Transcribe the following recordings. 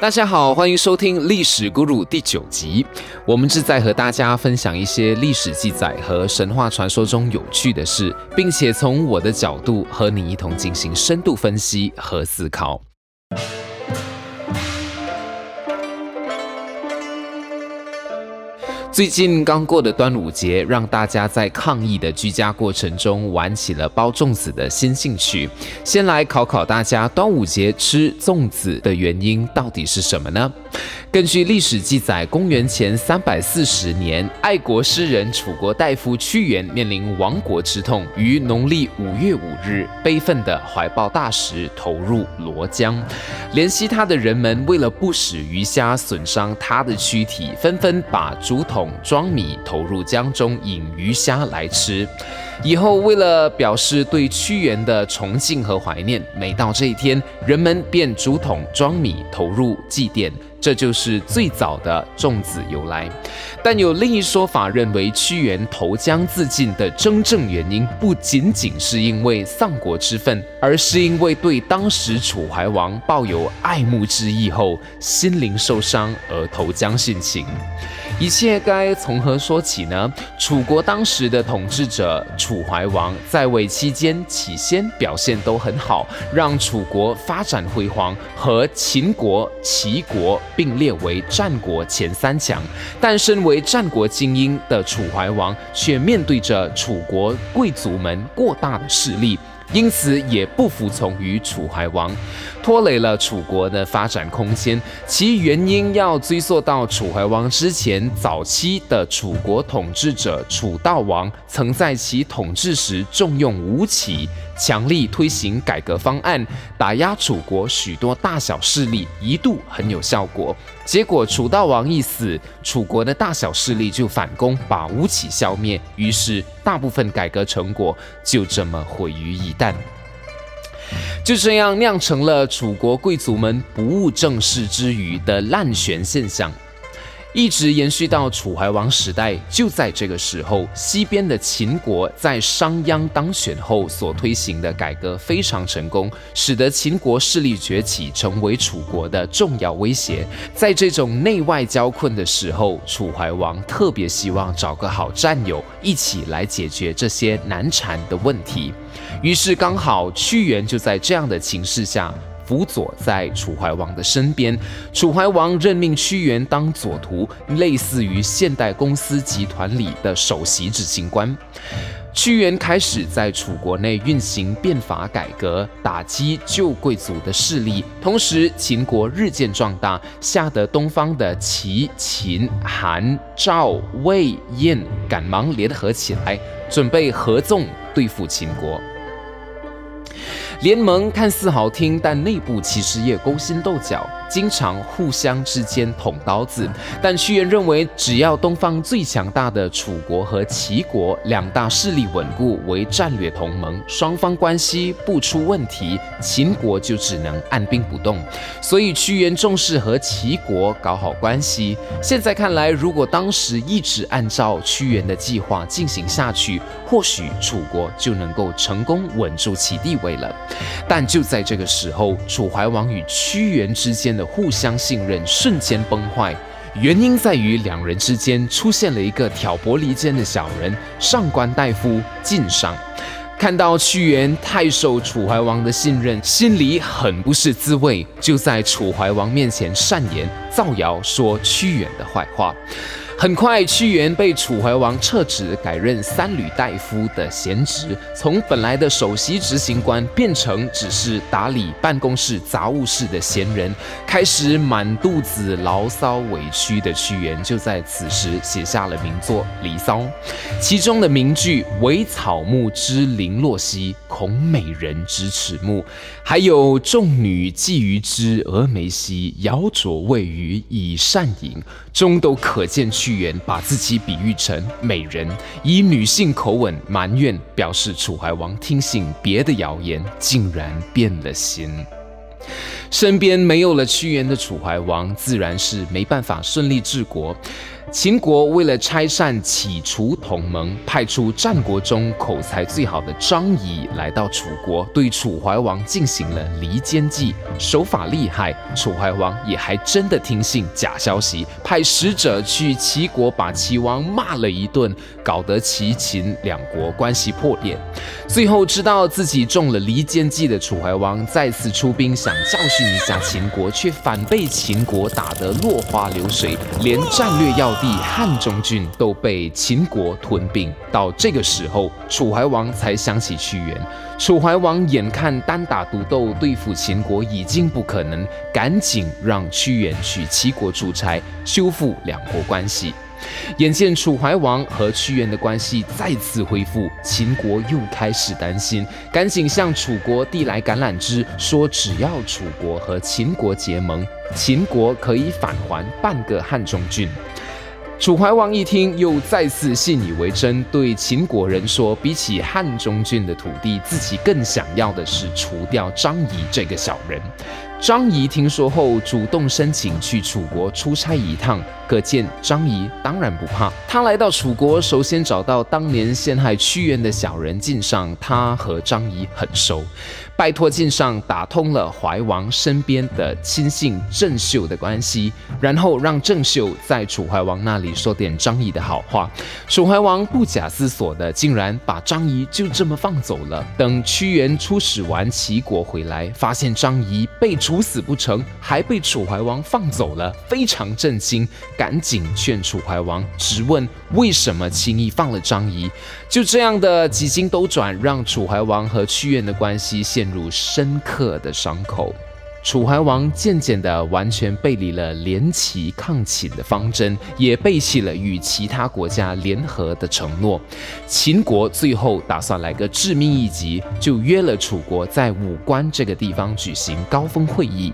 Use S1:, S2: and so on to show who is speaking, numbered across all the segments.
S1: 大家好，欢迎收听《历史咕噜》第九集。我们是在和大家分享一些历史记载和神话传说中有趣的事，并且从我的角度和你一同进行深度分析和思考。最近刚过的端午节，让大家在抗疫的居家过程中玩起了包粽子的新兴趣。先来考考大家，端午节吃粽子的原因到底是什么呢？根据历史记载，公元前三百四十年，爱国诗人楚国大夫屈原面临亡国之痛，于农历五月五日，悲愤地怀抱大石投入罗江。怜惜他的人们为了不使鱼虾损伤他的躯体，纷纷把竹筒装米投入江中，引鱼虾来吃。以后，为了表示对屈原的崇敬和怀念，每到这一天，人们便竹筒装米投入祭奠。这就是最早的粽子由来，但有另一说法认为，屈原投江自尽的真正原因不仅仅是因为丧国之愤，而是因为对当时楚怀王抱有爱慕之意后，心灵受伤而投江殉情。一切该从何说起呢？楚国当时的统治者楚怀王在位期间，起先表现都很好，让楚国发展辉煌，和秦国、齐国并列为战国前三强。但身为战国精英的楚怀王，却面对着楚国贵族们过大的势力。因此也不服从于楚怀王，拖累了楚国的发展空间。其原因要追溯到楚怀王之前早期的楚国统治者楚悼王，曾在其统治时重用吴起。强力推行改革方案，打压楚国许多大小势力，一度很有效果。结果楚悼王一死，楚国的大小势力就反攻，把吴起消灭。于是大部分改革成果就这么毁于一旦。就这样酿成了楚国贵族们不务正事之余的滥权现象。一直延续到楚怀王时代，就在这个时候，西边的秦国在商鞅当选后所推行的改革非常成功，使得秦国势力崛起，成为楚国的重要威胁。在这种内外交困的时候，楚怀王特别希望找个好战友，一起来解决这些难缠的问题。于是，刚好屈原就在这样的情势下。辅佐在楚怀王的身边，楚怀王任命屈原当左徒，类似于现代公司集团里的首席执行官。屈原开始在楚国内运行变法改革，打击旧贵族的势力，同时秦国日渐壮大，吓得东方的齐、秦、韩、赵、魏、燕赶忙联合起来，准备合纵对付秦国。联盟看似好听，但内部其实也勾心斗角。经常互相之间捅刀子，但屈原认为，只要东方最强大的楚国和齐国两大势力稳固为战略同盟，双方关系不出问题，秦国就只能按兵不动。所以屈原重视和齐国搞好关系。现在看来，如果当时一直按照屈原的计划进行下去，或许楚国就能够成功稳住其地位了。但就在这个时候，楚怀王与屈原之间。互相信任瞬间崩坏，原因在于两人之间出现了一个挑拨离间的小人——上官大夫晋商。看到屈原太受楚怀王的信任，心里很不是滋味，就在楚怀王面前善言造谣，说屈原的坏话。很快，屈原被楚怀王撤职，改任三闾大夫的闲职，从本来的首席执行官变成只是打理办公室杂物事的闲人，开始满肚子牢骚委屈的屈原，就在此时写下了名作《离骚》，其中的名句“惟草木之零落兮，恐美人之迟暮”，还有“众女觊觎之峨眉兮，摇啄未余以善饮”，中都可见屈。屈原把自己比喻成美人，以女性口吻埋怨，表示楚怀王听信别的谣言，竟然变了心。身边没有了屈原的楚怀王，自然是没办法顺利治国。秦国为了拆散起除同盟，派出战国中口才最好的张仪来到楚国，对楚怀王进行了离间计，手法厉害。楚怀王也还真的听信假消息，派使者去齐国把齐王骂了一顿，搞得齐秦两国关系破裂。最后知道自己中了离间计的楚怀王，再次出兵想教训一下秦国，却反被秦国打得落花流水，连战略要。地汉中郡都被秦国吞并，到这个时候，楚怀王才想起屈原。楚怀王眼看单打独斗对付秦国已经不可能，赶紧让屈原去齐国出差，修复两国关系。眼见楚怀王和屈原的关系再次恢复，秦国又开始担心，赶紧向楚国递来橄榄枝，说只要楚国和秦国结盟，秦国可以返还半个汉中郡。楚怀王一听，又再次信以为真，对秦国人说：“比起汉中郡的土地，自己更想要的是除掉张仪这个小人。”张仪听说后，主动申请去楚国出差一趟。可见张仪当然不怕。他来到楚国，首先找到当年陷害屈原的小人晋上，他和张仪很熟，拜托晋上打通了怀王身边的亲信郑袖的关系，然后让郑袖在楚怀王那里说点张仪的好话。楚怀王不假思索的，竟然把张仪就这么放走了。等屈原出使完齐国回来，发现张仪被处死不成，还被楚怀王放走了，非常震惊。赶紧劝楚怀王，直问为什么轻易放了张仪。就这样的几经兜转，让楚怀王和屈原的关系陷入深刻的伤口。楚怀王渐渐的完全背离了联齐抗秦的方针，也背弃了与其他国家联合的承诺。秦国最后打算来个致命一击，就约了楚国在武关这个地方举行高峰会议。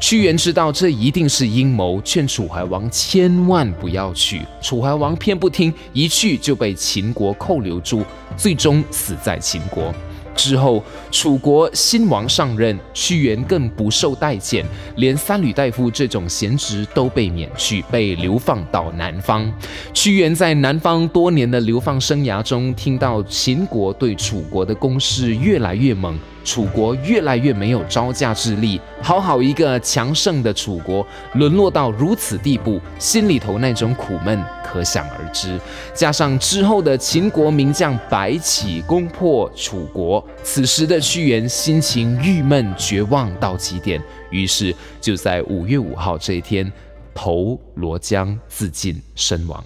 S1: 屈原知道这一定是阴谋，劝楚怀王千万不要去。楚怀王偏不听，一去就被秦国扣留住，最终死在秦国。之后，楚国新王上任，屈原更不受待见，连三闾大夫这种闲职都被免去，被流放到南方。屈原在南方多年的流放生涯中，听到秦国对楚国的攻势越来越猛。楚国越来越没有招架之力，好好一个强盛的楚国，沦落到如此地步，心里头那种苦闷可想而知。加上之后的秦国名将白起攻破楚国，此时的屈原心情郁闷绝望到极点，于是就在五月五号这一天，投罗江自尽身亡。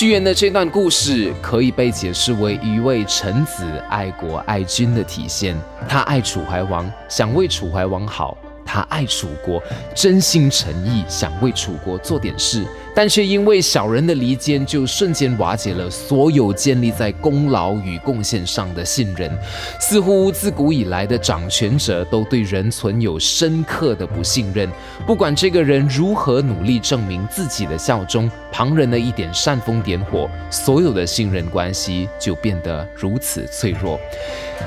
S1: 屈原的这段故事可以被解释为一位臣子爱国爱君的体现。他爱楚怀王，想为楚怀王好。他爱楚国，真心诚意想为楚国做点事，但却因为小人的离间，就瞬间瓦解了所有建立在功劳与贡献上的信任。似乎自古以来的掌权者都对人存有深刻的不信任，不管这个人如何努力证明自己的效忠，旁人的一点煽风点火，所有的信任关系就变得如此脆弱。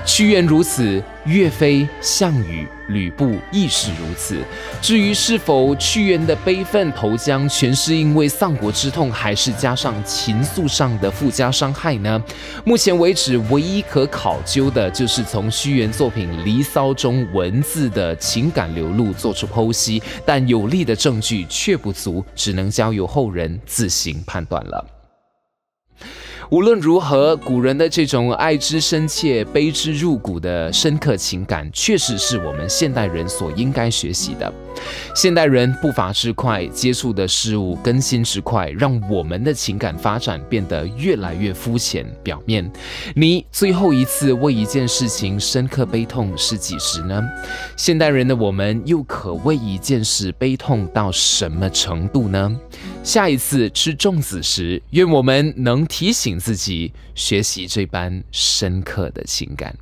S1: 屈原如此，岳飞、项羽、吕布亦是如此。至于是否屈原的悲愤投江全是因为丧国之痛，还是加上情愫上的附加伤害呢？目前为止，唯一可考究的就是从屈原作品《离骚》中文字的情感流露做出剖析，但有力的证据却不足，只能交由后人自行判断了。无论如何，古人的这种爱之深切、悲之入骨的深刻情感，确实是我们现代人所应该学习的。现代人步伐之快，接触的事物更新之快，让我们的情感发展变得越来越肤浅、表面。你最后一次为一件事情深刻悲痛是几时呢？现代人的我们又可为一件事悲痛到什么程度呢？下一次吃粽子时，愿我们能提醒自己学习这般深刻的情感。